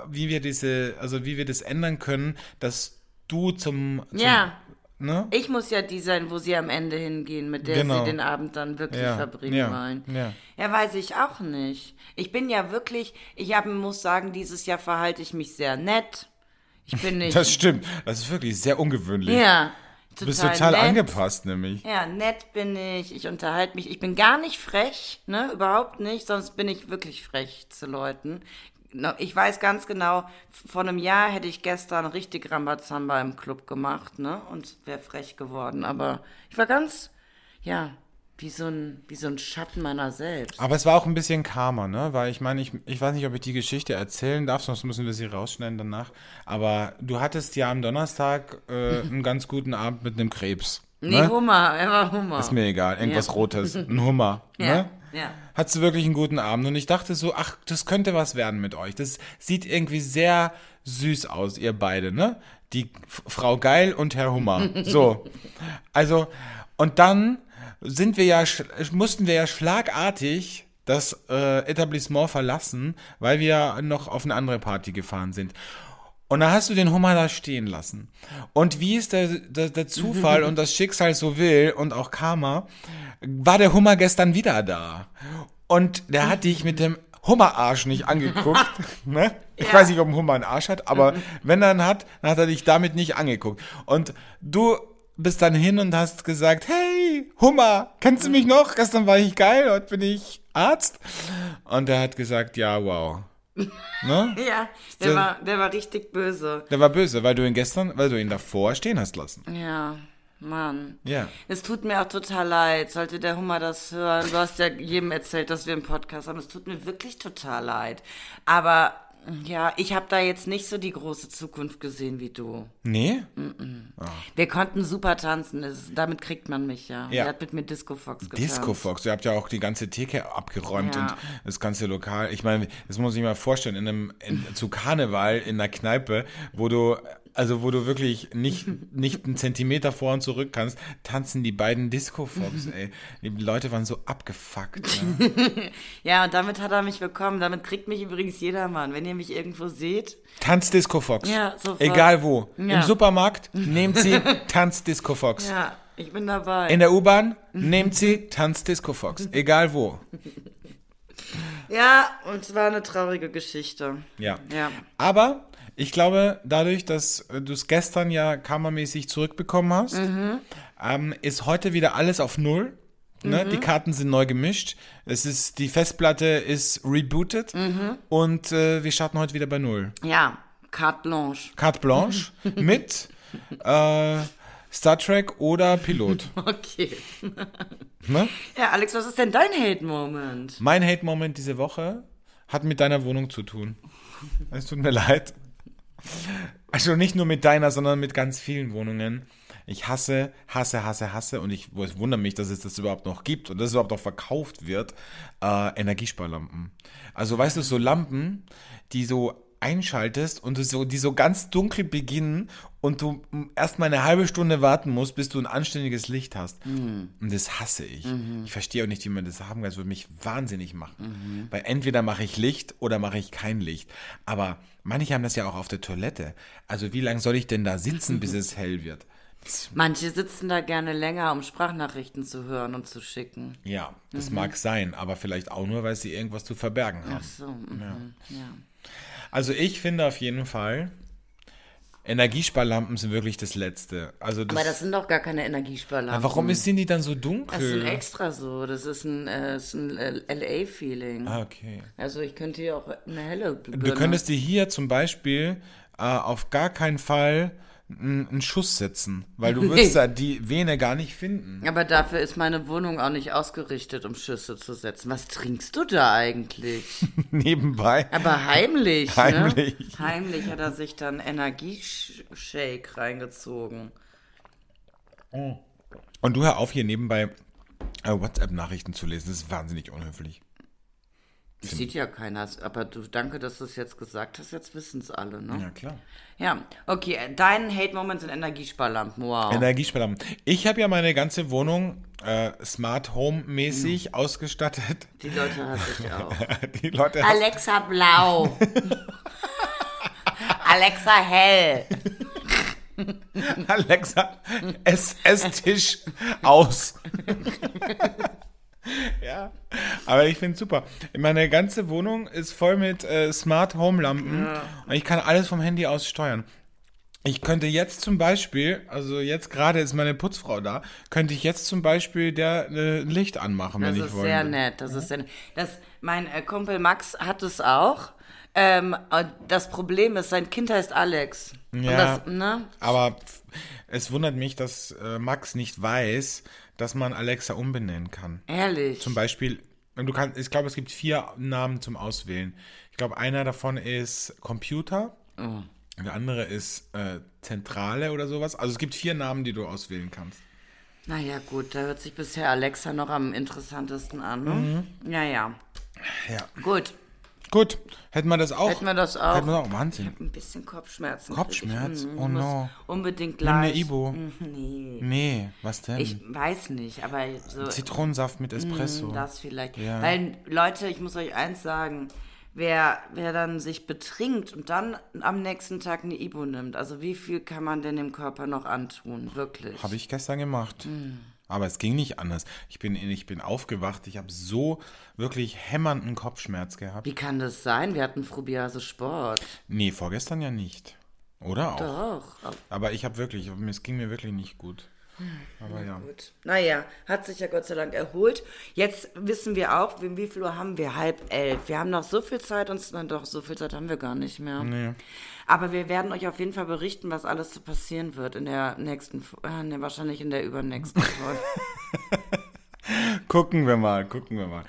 wie wir diese, also wie wir das ändern können, dass du zum, zum ja. Ne? Ich muss ja die sein, wo sie am Ende hingehen, mit der Genau. sie den Abend dann wirklich Ja, verbringen ja, wollen. ja. ja, weiß ich auch nicht. Ich bin ja wirklich, ich hab, muss sagen, dieses Jahr verhalte ich mich sehr nett. Ich bin [LAUGHS] nicht. Das stimmt. Das ist wirklich sehr ungewöhnlich. ja. Du bist total nett. angepasst, nämlich. Ja, nett bin ich, ich unterhalte mich. Ich bin gar nicht frech, ne, überhaupt nicht, sonst bin ich wirklich frech zu Leuten. Ich weiß ganz genau, vor einem Jahr hätte ich gestern richtig Rambazamba im Club gemacht, ne, und wäre frech geworden. Aber ich war ganz, ja, wie so ein, wie so ein Schatten meiner selbst. Aber es war auch ein bisschen Karma, ne? Weil ich meine, ich, ich weiß nicht, ob ich die Geschichte erzählen darf, sonst müssen wir sie rausschneiden danach. Aber du hattest ja am Donnerstag äh, [LAUGHS] einen ganz guten Abend mit einem Krebs. Nee, Ne? Hummer, er war Hummer. Ist mir egal, irgendwas Ja. Rotes, [LAUGHS] ein Hummer. ja, Ne? ja. Hattest du wirklich einen guten Abend und ich dachte so, ach, das könnte was werden mit euch. Das sieht irgendwie sehr süß aus, ihr beide, ne? Die Frau Geil und Herr Hummer. [LAUGHS] So. Also, und dann sind wir ja, mussten wir ja schlagartig das äh, Etablissement verlassen, weil wir noch auf eine andere Party gefahren sind. Und da hast du den Hummer da stehen lassen. Und wie es der, der, der Zufall und das Schicksal so will und auch Karma, war der Hummer gestern wieder da. Und der hat dich mit dem Hummerarsch nicht angeguckt. [LAUGHS] ne? Ich Ja. weiß nicht, ob ein Hummer einen Arsch hat, aber wenn er einen hat, dann hat er dich damit nicht angeguckt. Und du bist dann hin und hast gesagt, hey, Hummer, kennst du mich noch? Gestern war ich geil, heute bin ich Arzt. Und er hat gesagt, ja, wow. Ne? [LAUGHS] Ja, der Der- war, der war richtig böse. Der war böse, weil du ihn gestern, weil du ihn davor stehen hast lassen. Ja, Mann. Ja. Es tut mir auch total leid, sollte der Hummer das hören. Du hast ja jedem erzählt, dass wir einen Podcast haben. Es tut mir wirklich total leid. Aber ja, ich habe da jetzt nicht so die große Zukunft gesehen wie du. Nee? Wir konnten super tanzen, das, damit kriegt man mich ja. Ja. Er hat mit mir Disco Fox getanzt. Disco Fox, ihr habt ja auch die ganze Theke abgeräumt Ja. und das ganze Lokal. Ich meine, das muss ich mir vorstellen, in einem, in, zu Karneval in einer Kneipe, wo du, also wo du wirklich nicht, nicht einen Zentimeter vor und zurück kannst, tanzen die beiden Disco Fox, [LAUGHS] ey. Die Leute waren so abgefuckt. Ne? [LAUGHS] Ja, und damit hat er mich bekommen. Damit kriegt mich übrigens jedermann. Wenn ihr mich irgendwo seht, Tanz Disco Fox. Ja, sofort. Egal wo. Ja. Im Supermarkt [LAUGHS] nehmt sie Tanz Disco Fox. ja, ich bin dabei. In der U-Bahn nehmt sie Tanz Disco Fox. Egal wo. ja, und es war eine traurige Geschichte. Ja. Ja. Aber ich glaube, dadurch, dass äh, du es gestern ja kammermäßig zurückbekommen hast, ähm, ist heute wieder alles auf Null. Ne? Die Karten sind neu gemischt. Es ist, die Festplatte ist rebooted und äh, wir starten heute wieder bei Null. Ja, carte blanche. Carte Blanche [LAUGHS] mit äh, Star Trek oder Pilot. [LAUGHS] Okay. [LAUGHS] Ne? Ja, Alex, was ist denn dein Hate-Moment? Mein Hate-Moment diese Woche hat mit deiner Wohnung zu tun. Es tut mir leid. Also nicht nur mit deiner, sondern mit ganz vielen Wohnungen. Ich hasse, hasse, hasse, hasse und ich, ich wundere mich, dass es das überhaupt noch gibt und dass es überhaupt noch verkauft wird, äh, Energiesparlampen. Also weißt du, so Lampen, die so einschaltest und du so, die so ganz dunkel beginnen und du erstmal eine halbe Stunde warten musst, bis du ein anständiges Licht hast. Und das hasse ich. Ich verstehe auch nicht, wie man das haben kann. Das würde mich wahnsinnig machen. Weil entweder mache ich Licht oder mache ich kein Licht. Aber manche haben das ja auch auf der Toilette. Also wie lange soll ich denn da sitzen, bis es hell wird? [LAUGHS] Manche sitzen da gerne länger, um Sprachnachrichten zu hören und zu schicken. ja, das mag sein, aber vielleicht auch nur, weil sie irgendwas zu verbergen haben. Ach so, mhm. ja. Also ich finde auf jeden Fall, Energiesparlampen sind wirklich das Letzte. Also das, Aber das sind doch gar keine Energiesparlampen. warum ist, sind die dann so Das ist dunkel? ein extra so. Das ist ein, äh, ist ein äh, LA-Feeling. ah, okay. Also ich könnte hier auch eine helle Du könntest dir hier zum Beispiel äh, auf gar keinen Fall einen Schuss setzen, weil du [LAUGHS] wirst da die Vene gar nicht finden. Aber dafür ist meine Wohnung auch nicht ausgerichtet, um Schüsse zu setzen. Was trinkst du da eigentlich? [LAUGHS] Nebenbei. Aber heimlich, Heimlich. Ne? Heimlich hat er sich dann Energieshake reingezogen. Und du hör auf, hier nebenbei äh, WhatsApp-Nachrichten zu lesen. Das ist wahnsinnig unhöflich. Das sieht ja keiner. Aber du, danke, dass du es jetzt gesagt hast. Jetzt wissen es alle, ne? Ja, klar. Ja, okay. Dein Hate-Moment sind Energiesparlampen. Wow. Energiesparlampen. Ich habe ja meine ganze Wohnung äh, Smart Home mäßig ausgestattet. Die Leute hasse ich [LAUGHS] auch. Die Leute Alexa blau. [LAUGHS] Alexa hell. Alexa, Esstisch aus. [LAUGHS] [LAUGHS] ja, aber ich finde super. Meine ganze Wohnung ist voll mit äh, Smart Home Lampen und ich kann alles vom Handy aus steuern. Ich könnte jetzt zum Beispiel, also jetzt gerade ist meine Putzfrau da, könnte ich jetzt zum Beispiel der äh, Licht anmachen, Das wenn ich ist wollte. sehr nett. Das ist sehr nett. Das, mein äh, Kumpel Max hat es auch. Ähm, das Problem ist, sein Kind heißt Alex. Ja. das, ne? Aber es wundert mich, dass äh, Max nicht weiß, dass man Alexa umbenennen kann. Ehrlich. Zum Beispiel, du kannst, ich glaube, es gibt vier Namen zum Auswählen. Ich glaube, einer davon ist Computer. Oh. Der andere ist äh, Zentrale oder sowas. Also es gibt vier Namen, die du auswählen kannst. Naja, gut, da hört sich bisher Alexa noch am interessantesten an, ne? Mhm. Ja, ja. Ja. Gut. Gut, hätten wir das auch. Hätten wir das auch. Hätten wir auch. Wahnsinn. Ein bisschen Kopfschmerzen. Kopfschmerz? ich. Oh no. Unbedingt Nimm eine gleich. Ibo. Mhm, Nee. Nee, was denn? Ich weiß nicht, aber so. Zitronensaft mit Espresso. Mm, Das vielleicht. Ja. Weil, Leute, ich muss euch eins sagen, wer, wer dann sich betrinkt und dann am nächsten Tag eine Ibo nimmt, also wie viel kann man denn dem Körper noch antun? Wirklich. Habe ich gestern gemacht. Mm. Aber es ging nicht anders. Ich bin, ich bin aufgewacht. Ich habe so wirklich hämmernden Kopfschmerz gehabt. Wie kann das sein? Wir hatten Frubiase Sport. Nee, vorgestern ja nicht. Oder auch? Doch. Aber ich habe wirklich, es ging mir wirklich nicht gut. Aber ja. Gut. Naja, hat sich ja Gott sei Dank erholt. Jetzt wissen wir auch, wie wie viel Uhr haben wir? Halb elf. Wir haben noch so viel Zeit, uns, nein, doch, so viel Zeit haben wir gar nicht mehr. Nee. Aber wir werden euch auf jeden Fall berichten, was alles so passieren wird in der nächsten, äh, ne, wahrscheinlich in der übernächsten [LAUGHS] Folge. Gucken wir mal, gucken wir mal.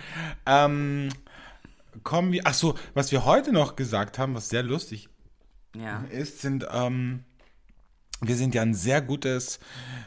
Ähm, kommen wir, ach so, was wir heute noch gesagt haben, was sehr lustig ja. ist, sind, ähm, wir sind ja ein sehr gutes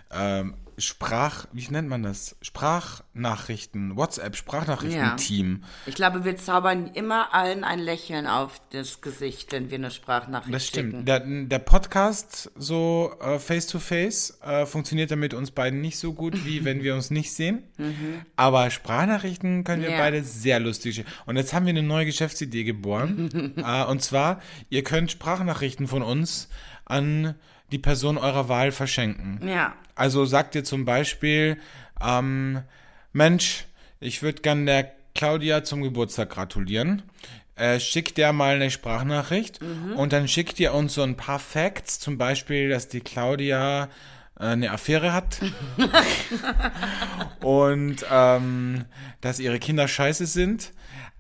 ähm, Sprach, wie nennt man das? Sprachnachrichten, WhatsApp-Sprachnachrichten-Team. Ich glaube, wir zaubern immer allen ein Lächeln auf das Gesicht, wenn wir eine Sprachnachricht Das schicken. stimmt. Der, der Podcast so äh, face-to-face äh, funktioniert ja mit uns beiden nicht so gut, wie wenn wir uns nicht sehen. [LAUGHS] Aber Sprachnachrichten können wir Ja. beide sehr lustig. Und jetzt haben wir eine neue Geschäftsidee geboren. [LAUGHS] äh, und zwar, ihr könnt Sprachnachrichten von uns an die Person eurer Wahl verschenken. Ja. Also sagt ihr zum Beispiel, ähm, Mensch, ich würde gern der Claudia zum Geburtstag gratulieren. Äh, schickt der mal eine Sprachnachricht und dann schickt ihr uns so ein paar Facts, zum Beispiel, dass die Claudia äh, eine Affäre hat [LAUGHS] und ähm, dass ihre Kinder scheiße sind,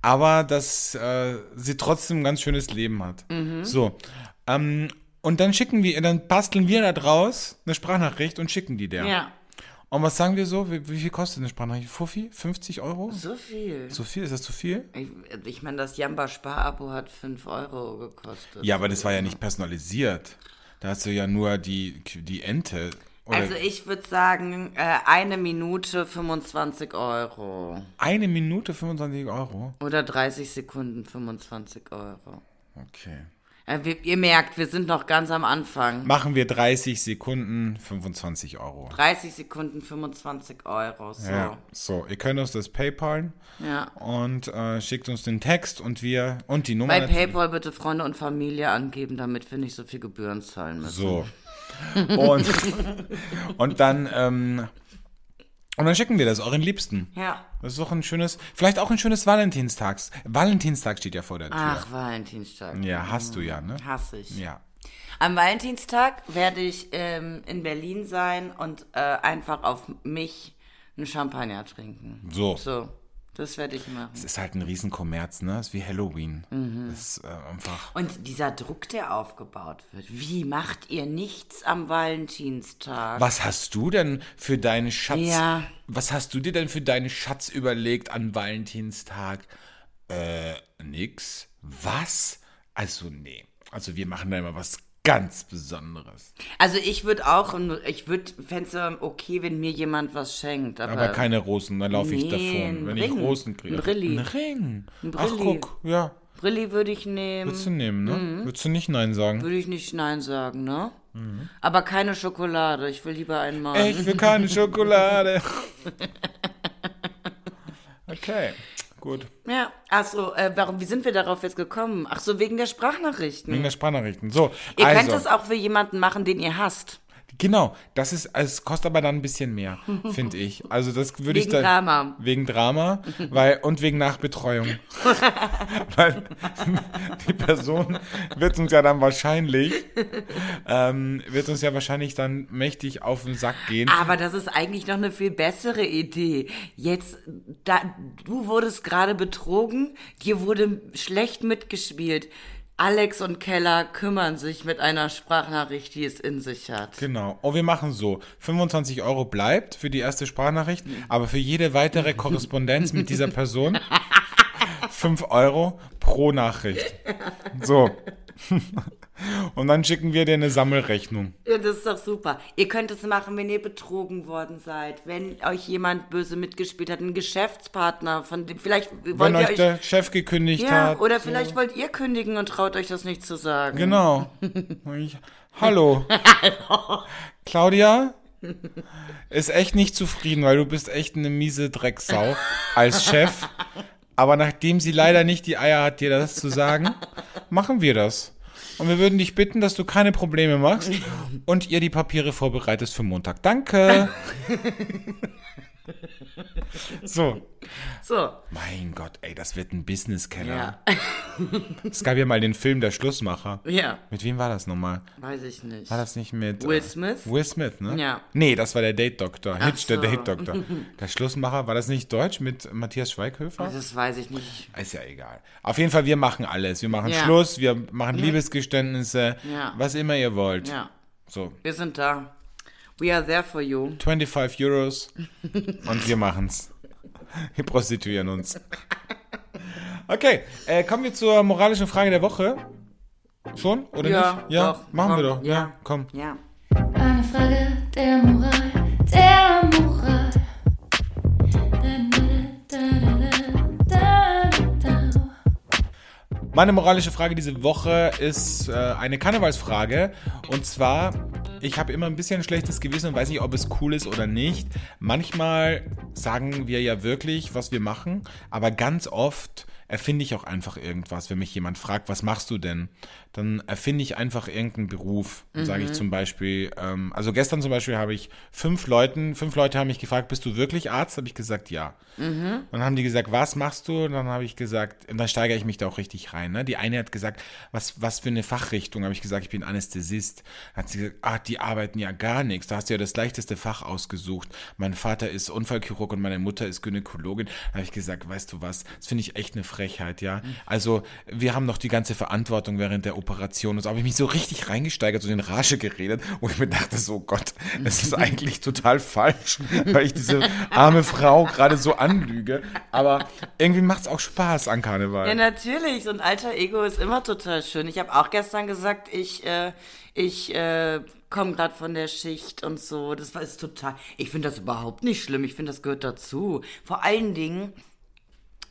aber dass äh, sie trotzdem ein ganz schönes Leben hat. So. Ähm, und dann schicken wir, dann basteln wir da draus eine Sprachnachricht und schicken die der. Ja. Und was sagen wir so? Wie, wie viel kostet eine Sprachnachricht? Fuffi? 50 Euro? So viel. So viel? Ist das zu viel? Ich, ich meine, das Jamba-Spar-Abo hat 5 Euro gekostet. Ja, aber das war ja nicht personalisiert. Da hast du ja nur die, die Ente. Oder Also ich würde sagen, äh, eine Minute 25 Euro. eine Minute 25 Euro? Oder 30 Sekunden 25 Euro. Okay. Äh, ihr merkt, wir sind noch ganz am Anfang. Machen wir 30 Sekunden 25 Euro. 30 Sekunden 25 Euro. So. Ja. So, ihr könnt uns das PayPal Ja. und äh, schickt uns den Text und wir und die Nummer. Bei. PayPal bitte Freunde und Familie angeben, damit wir nicht so viel Gebühren zahlen müssen. So. Und, und dann ähm, und dann schicken wir das euren Liebsten. Ja. Das ist doch ein schönes, vielleicht auch ein schönes Valentinstags. Valentinstag steht ja vor der Tür. Ach, Valentinstag. Ja, hast du ja, ne? Hasse ich. Ja. Am Valentinstag werde ich ähm, in Berlin sein und äh, einfach auf mich einen Champagner trinken. So. So. Das werde ich machen. Es ist halt ein Riesenkommerz, ne? Es ist wie Halloween. Mhm. Das ist äh, einfach. Und dieser Druck, der aufgebaut wird. Wie macht ihr nichts am Valentinstag? Was hast du denn für deinen Schatz? Ja. Was hast du dir denn für deinen Schatz überlegt an Valentinstag? Äh, nix. Was? Also, nee. Also, wir machen da immer was ganz Besonderes. Also ich würde auch, ich würde, fände es okay, wenn mir jemand was schenkt. Aber, Aber keine Rosen, dann laufe ich Nee, davon. ein Wenn Ring. ich Rosen kriege. Ein Brilli. Ein Ring. Ein Ach, Brilli. guck, ja. Brilli würde ich nehmen. Würdest du nehmen, ne? Mhm. Würdest du nicht Nein sagen? Würde ich nicht Nein sagen, ne? Mhm. Aber keine Schokolade. Ich will lieber einen Mann. Ich will keine Schokolade. [LAUGHS] Okay, gut. Ja, achso, äh, warum, wie sind wir darauf jetzt gekommen? Ach so, wegen der Sprachnachrichten. Wegen der Sprachnachrichten. So, ihr also. könnt das auch für jemanden machen, den ihr hasst. Genau, das ist, es kostet aber dann ein bisschen mehr, [LAUGHS] finde ich. Also das würde ich Wegen dann. Drama. Wegen Drama, [LAUGHS] weil, und wegen Nachbetreuung. [LAUGHS] weil die Person wird uns ja dann wahrscheinlich, ähm, wird uns ja wahrscheinlich dann mächtig auf den Sack gehen. Aber das ist eigentlich noch eine viel bessere Idee. Jetzt, da, du wurdest gerade betrogen, dir wurde schlecht mitgespielt. Alex und Keller kümmern sich mit einer Sprachnachricht, die es in sich hat. Genau. Und wir machen so. 25 Euro bleibt für die erste Sprachnachricht, aber für jede weitere Korrespondenz mit dieser Person [LAUGHS] 5 Euro pro Nachricht. So. [LAUGHS] Und dann schicken wir dir eine Sammelrechnung. Ja, das ist doch super. Ihr könnt es machen, wenn ihr betrogen worden seid, wenn euch jemand böse mitgespielt hat, ein Geschäftspartner, von dem vielleicht wollt Wenn ihr euch euch der Chef gekündigt ja, hat. oder vielleicht wollt ihr kündigen und traut euch das nicht zu sagen. Genau. [LAUGHS] Ich, Hallo. Claudia ist echt nicht zufrieden, weil du bist echt eine miese Drecksau als Chef. Aber nachdem sie leider nicht die Eier hat, dir das zu sagen, machen wir das. Und wir würden dich bitten, dass du keine Probleme machst [LAUGHS] und ihr die Papiere vorbereitest für Montag. Danke. [LAUGHS] So. So. Mein Gott, ey, das wird ein Business-Keller. Ja. Es gab ja mal den Film Der Schlussmacher. ja, Mit wem war das nochmal? weiß ich nicht. War das nicht mit Will äh, Smith? Will Smith, ne? Ja. Nee, das war der Date-Doktor. Hitch, der so. Date-Doktor. [LAUGHS] Der Schlussmacher, war das nicht Deutsch mit Matthias Schweighöfer? Das weiß ich nicht. Ist ja egal. Auf jeden Fall, wir machen alles. Wir machen Ja. Schluss, wir machen Liebesgeständnisse, Ja. was immer ihr wollt. Ja, So, wir sind da. We are there for you. 25 Euros und wir machen's. Wir prostituieren uns. Okay, äh, kommen wir zur moralischen Frage der Woche. Schon, oder Ja, nicht? Ja, doch, machen wir komm, doch. Ja, ja. komm. Ja. Eine Frage der Moral, der Moral. Meine moralische Frage diese Woche ist äh, eine Karnevalsfrage. Und zwar, ich habe immer ein bisschen ein schlechtes Gewissen und weiß nicht, ob es cool ist oder nicht. Manchmal sagen wir ja wirklich, was wir machen, aber ganz oft erfinde ich auch einfach irgendwas, wenn mich jemand fragt, was machst du denn? Dann erfinde ich einfach irgendeinen Beruf. Dann sage ich zum Beispiel, ähm, also gestern zum Beispiel habe ich fünf Leuten, fünf Leute haben mich gefragt, bist du wirklich Arzt? Habe ich gesagt, ja. Und dann haben die gesagt, was machst du? Und dann habe ich gesagt, und dann steigere ich mich da auch richtig rein. Ne? Die eine hat gesagt, was, was für eine Fachrichtung? Habe ich gesagt, ich bin Anästhesist. Hat sie gesagt, ah, die arbeiten ja gar nichts. Da hast du ja das leichteste Fach ausgesucht. Mein Vater ist Unfallchirurg und meine Mutter ist Gynäkologin. Da habe ich gesagt, weißt du was, das finde ich echt eine Frechheit, ja. Also wir haben noch die ganze Verantwortung während der Operation. Und so habe ich mich so richtig reingesteigert, so in Rage geredet, wo ich mir dachte, so Gott, das ist eigentlich total falsch, weil ich diese arme Frau gerade so anlüge. Aber irgendwie macht es auch Spaß an Karneval. Ja, natürlich. So ein alter Ego ist immer total schön. Ich habe auch gestern gesagt, ich, äh, ich äh, komme gerade von der Schicht und so. Das war ist total. Ich finde das überhaupt nicht schlimm. Ich finde, das gehört dazu. Vor allen Dingen,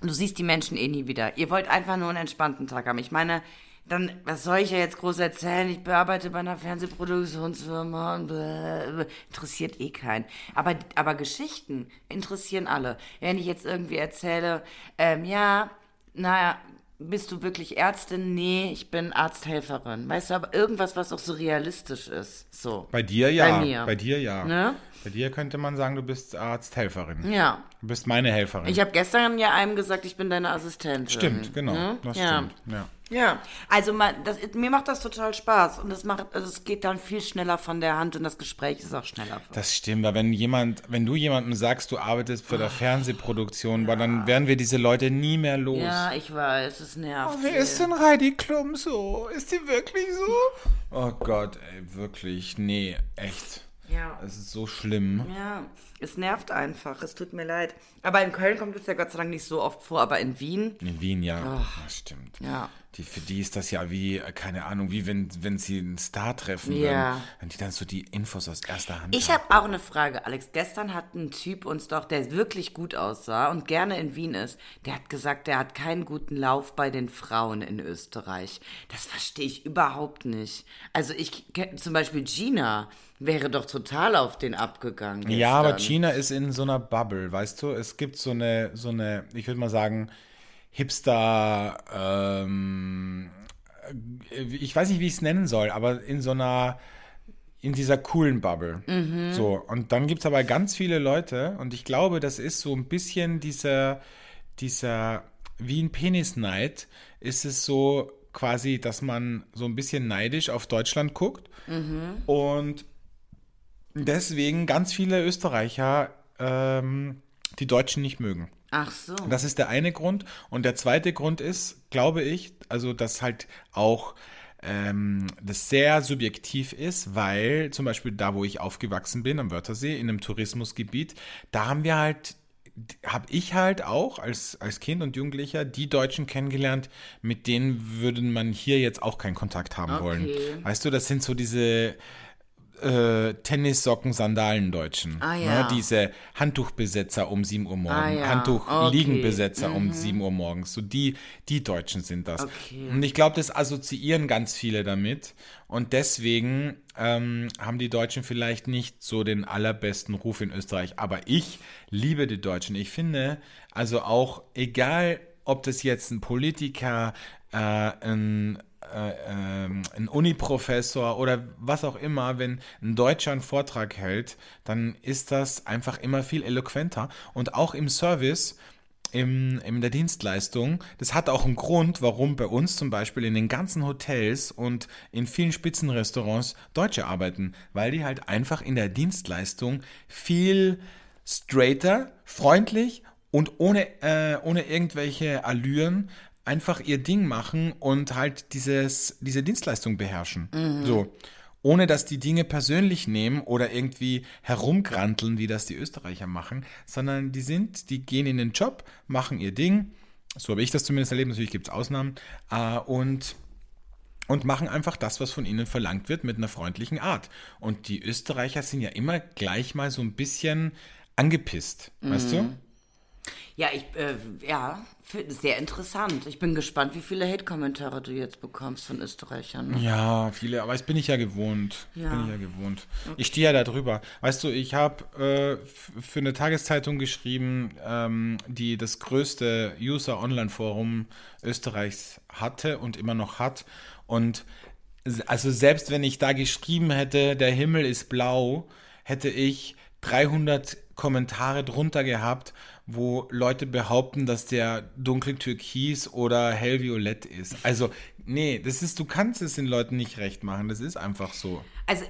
du siehst die Menschen eh nie wieder. Ihr wollt einfach nur einen entspannten Tag haben. Ich meine, dann, was soll ich ja jetzt groß erzählen? Ich bearbeite bei einer Fernsehproduktionsfirma und bläh. interessiert eh keinen. Aber, aber Geschichten interessieren alle. Wenn ich jetzt irgendwie erzähle, ähm, ja, naja, bist du wirklich Ärztin? Nee, ich bin Arzthelferin. Weißt du, aber irgendwas, was auch so realistisch ist. So. Bei dir ja. Bei mir. Bei dir ja. Ne? Bei dir könnte man sagen, du bist Arzthelferin. Ja. Du bist meine Helferin. Ich habe gestern ja einem gesagt, ich bin deine Assistentin. Stimmt, genau. Ne? Das ja. stimmt. Ja. Ja, also man, das, mir macht das total Spaß und es macht, also es geht dann viel schneller von der Hand und das Gespräch ist auch schneller. Das stimmt, aber wenn jemand, wenn du jemandem sagst, du arbeitest für der Fernsehproduktion, weil dann werden wir diese Leute nie mehr los. Ja, ich weiß, es nervt. Wer ist denn Heidi Klum so? Ist die wirklich so? Oh Gott, ey, wirklich, nee, echt. Ja. Es ist so schlimm. Ja, es nervt einfach. Es tut mir leid. Aber in Köln kommt es ja Gott sei Dank nicht so oft vor, aber in Wien. In Wien, ja. Das stimmt. Ja. Die, für die ist das ja wie, äh, keine Ahnung, wie wenn, wenn sie einen Star treffen Ja. würden. Wenn die dann so die Infos aus erster Hand Ich habe auch eine Frage, Alex. Gestern hat ein Typ uns doch, der wirklich gut aussah und gerne in Wien ist, der hat gesagt, der hat keinen guten Lauf bei den Frauen in Österreich. Das verstehe ich überhaupt nicht. Also ich kenn- zum Beispiel Gina wäre doch total auf den abgegangen. Ja, aber gestern. China ist in so einer Bubble, weißt du? Es gibt so eine, so eine, ich würde mal sagen, Hipster, ähm, äh, ich weiß nicht, wie ich es nennen soll, aber in so einer, in dieser coolen Bubble. So, und dann gibt es aber ganz viele Leute, und ich glaube, das ist so ein bisschen dieser, dieser, wie ein Penisneid, ist es so quasi, dass man so ein bisschen neidisch auf Deutschland guckt. Und deswegen ganz viele Österreicher ähm, die Deutschen nicht mögen. Ach so. Das ist der eine Grund. Und der zweite Grund ist, glaube ich, also dass halt auch ähm, das sehr subjektiv ist, weil zum Beispiel da, wo ich aufgewachsen bin, am Wörthersee, in einem Tourismusgebiet, da haben wir halt habe ich halt auch als, als Kind und Jugendlicher die Deutschen kennengelernt, mit denen würde man hier jetzt auch keinen Kontakt haben wollen. Weißt du, das sind so diese äh, Tennissocken-Sandalen-Deutschen. Ah, ja. ne? Diese Handtuchbesetzer um 7 Uhr morgens, Ah, ja. Handtuchliegenbesetzer um 7 Uhr morgens. So die, die Deutschen sind das. Okay. Und ich glaube, das assoziieren ganz viele damit. Und deswegen ähm, haben die Deutschen vielleicht nicht so den allerbesten Ruf in Österreich. Aber ich liebe die Deutschen. Ich finde, also auch egal, ob das jetzt ein Politiker, äh, ein äh, ähm, ein Uniprofessor oder was auch immer, wenn ein Deutscher einen Vortrag hält, dann ist das einfach immer viel eloquenter. Und auch im Service, im, in der Dienstleistung, das hat auch einen Grund, warum bei uns zum Beispiel in den ganzen Hotels und in vielen Spitzenrestaurants Deutsche arbeiten, weil die halt einfach in der Dienstleistung viel straighter, freundlich und ohne, äh, ohne irgendwelche Allüren einfach ihr Ding machen und halt dieses, diese Dienstleistung beherrschen. So. Ohne dass die Dinge persönlich nehmen oder irgendwie herumgranteln, wie das die Österreicher machen, sondern die sind, die gehen in den Job, machen ihr Ding. So habe ich das zumindest erlebt, natürlich gibt es Ausnahmen. Äh, und und machen einfach das, was von ihnen verlangt wird, mit einer freundlichen Art. Und die Österreicher sind ja immer gleich mal so ein bisschen angepisst, weißt du? Ja, ich, äh, ja, sehr interessant. Ich bin gespannt, wie viele Hate-Kommentare du jetzt bekommst von Österreichern. Ja, viele, aber das bin ich ja gewohnt. Ja. Bin ich ja gewohnt. Ich stehe ja da drüber. Weißt du, ich habe äh, für eine Tageszeitung geschrieben, ähm, die das größte User-Online-Forum Österreichs hatte und immer noch hat. Und also selbst wenn ich da geschrieben hätte, der Himmel ist blau, hätte ich 300 Kommentare drunter gehabt, wo Leute behaupten, dass der dunkel türkis oder hellviolett ist. Also, nee, das ist, du kannst es den Leuten nicht recht machen. Das ist einfach so. Also,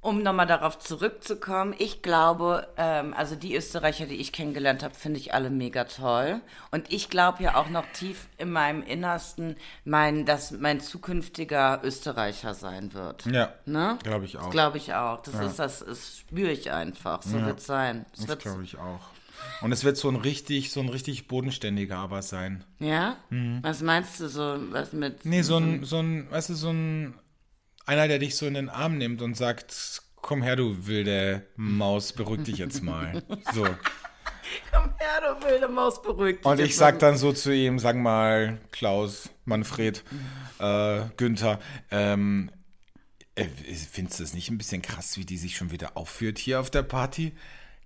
um nochmal darauf zurückzukommen, ich glaube, ähm, also die Österreicher, die ich kennengelernt habe, finde ich alle mega toll. Und ich glaube ja auch noch tief in meinem Innersten, mein, dass mein zukünftiger Österreicher sein wird. Ja, Ne? glaube ich auch. Das glaube ich auch. Das ist das, das spüre ich einfach. So wird es sein. Das wird, glaube ich auch. Und es wird so ein richtig, so ein richtig bodenständiger aber sein. ja? Was meinst du so, was mit? Mhm. Nee, so ein, so ein, weißt du, so ein, einer, der dich so in den Arm nimmt und sagt, komm her, du wilde Maus, beruhig dich jetzt mal. [LAUGHS] So. Komm her, du wilde Maus, beruhigt. dich Und ich sag dann so zu ihm, sag mal, Klaus, Manfred, äh, Günther, ähm, äh, findest du das nicht ein bisschen krass, wie die sich schon wieder aufführt hier auf der Party?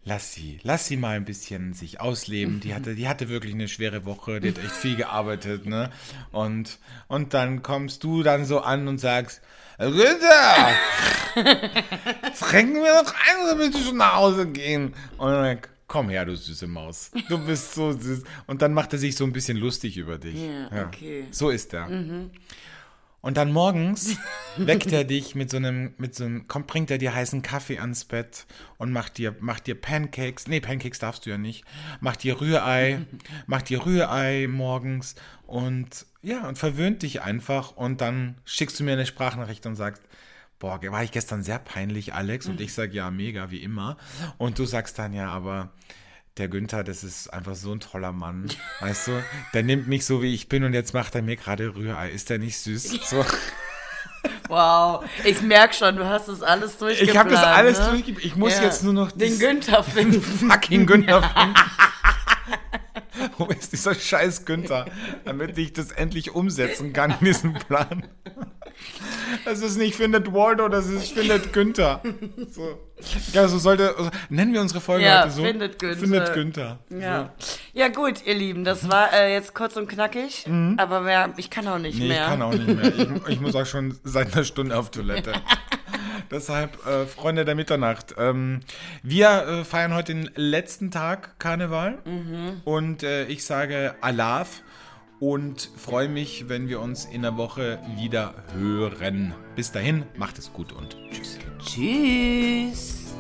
Lass sie, lass sie mal ein bisschen sich ausleben. Die hatte, die hatte wirklich eine schwere Woche, die hat echt viel gearbeitet, ne? Und, und dann kommst du dann so an und sagst, Günther, tränken wir doch ein, damit wir schon nach Hause gehen. Und dann komm her, du süße Maus. Du bist so süß. Und dann macht er sich so ein bisschen lustig über dich. Ja, okay. So ist er. Und dann morgens [LAUGHS] weckt er dich mit so einem, mit so einem, kommt, bringt er dir heißen Kaffee ans Bett und macht dir, macht dir Pancakes. Nee, Pancakes darfst du ja nicht. Macht dir Rührei, [LAUGHS] macht dir Rührei morgens und ja, und verwöhnt dich einfach und dann schickst du mir eine Sprachnachricht und sagst, boah, war ich gestern sehr peinlich, Alex? Und ich sag, ja, mega, wie immer. Und du sagst dann, ja, aber der Günther, das ist einfach so ein toller Mann. Weißt du, der nimmt mich so, wie ich bin und jetzt macht er mir gerade Rührei. Ist der nicht süß? So. [LAUGHS] Wow, ich merke schon, du hast das alles durchgeplant. Ich habe das alles ne? durch. Ich muss Ja. jetzt nur noch Den Günther finden. [LAUGHS] fucking Günther [LAUGHS] finden. Wo ist dieser scheiß Günther? Damit ich das endlich umsetzen kann, diesen Plan. Das ist nicht findet Waldo, das ist findet Günther. So. Ja, so sollte. Also, nennen wir unsere Folge Ja, heute so. findet Günther. Findet Günther. Ja. ja, gut, ihr Lieben, das war äh, jetzt kurz und knackig, aber mehr, ich kann auch nicht Mhm. Nee, mehr. ich kann auch nicht mehr. Ich, ich muss auch schon seit einer Stunde auf Toilette. [LAUGHS] Deshalb, äh, Freunde der Mitternacht, ähm, wir äh, feiern heute den letzten Tag Karneval und äh, ich sage Alaf und freue mich, wenn wir uns in der Woche wieder hören. Bis dahin, macht es gut und tschüss. Tschüss.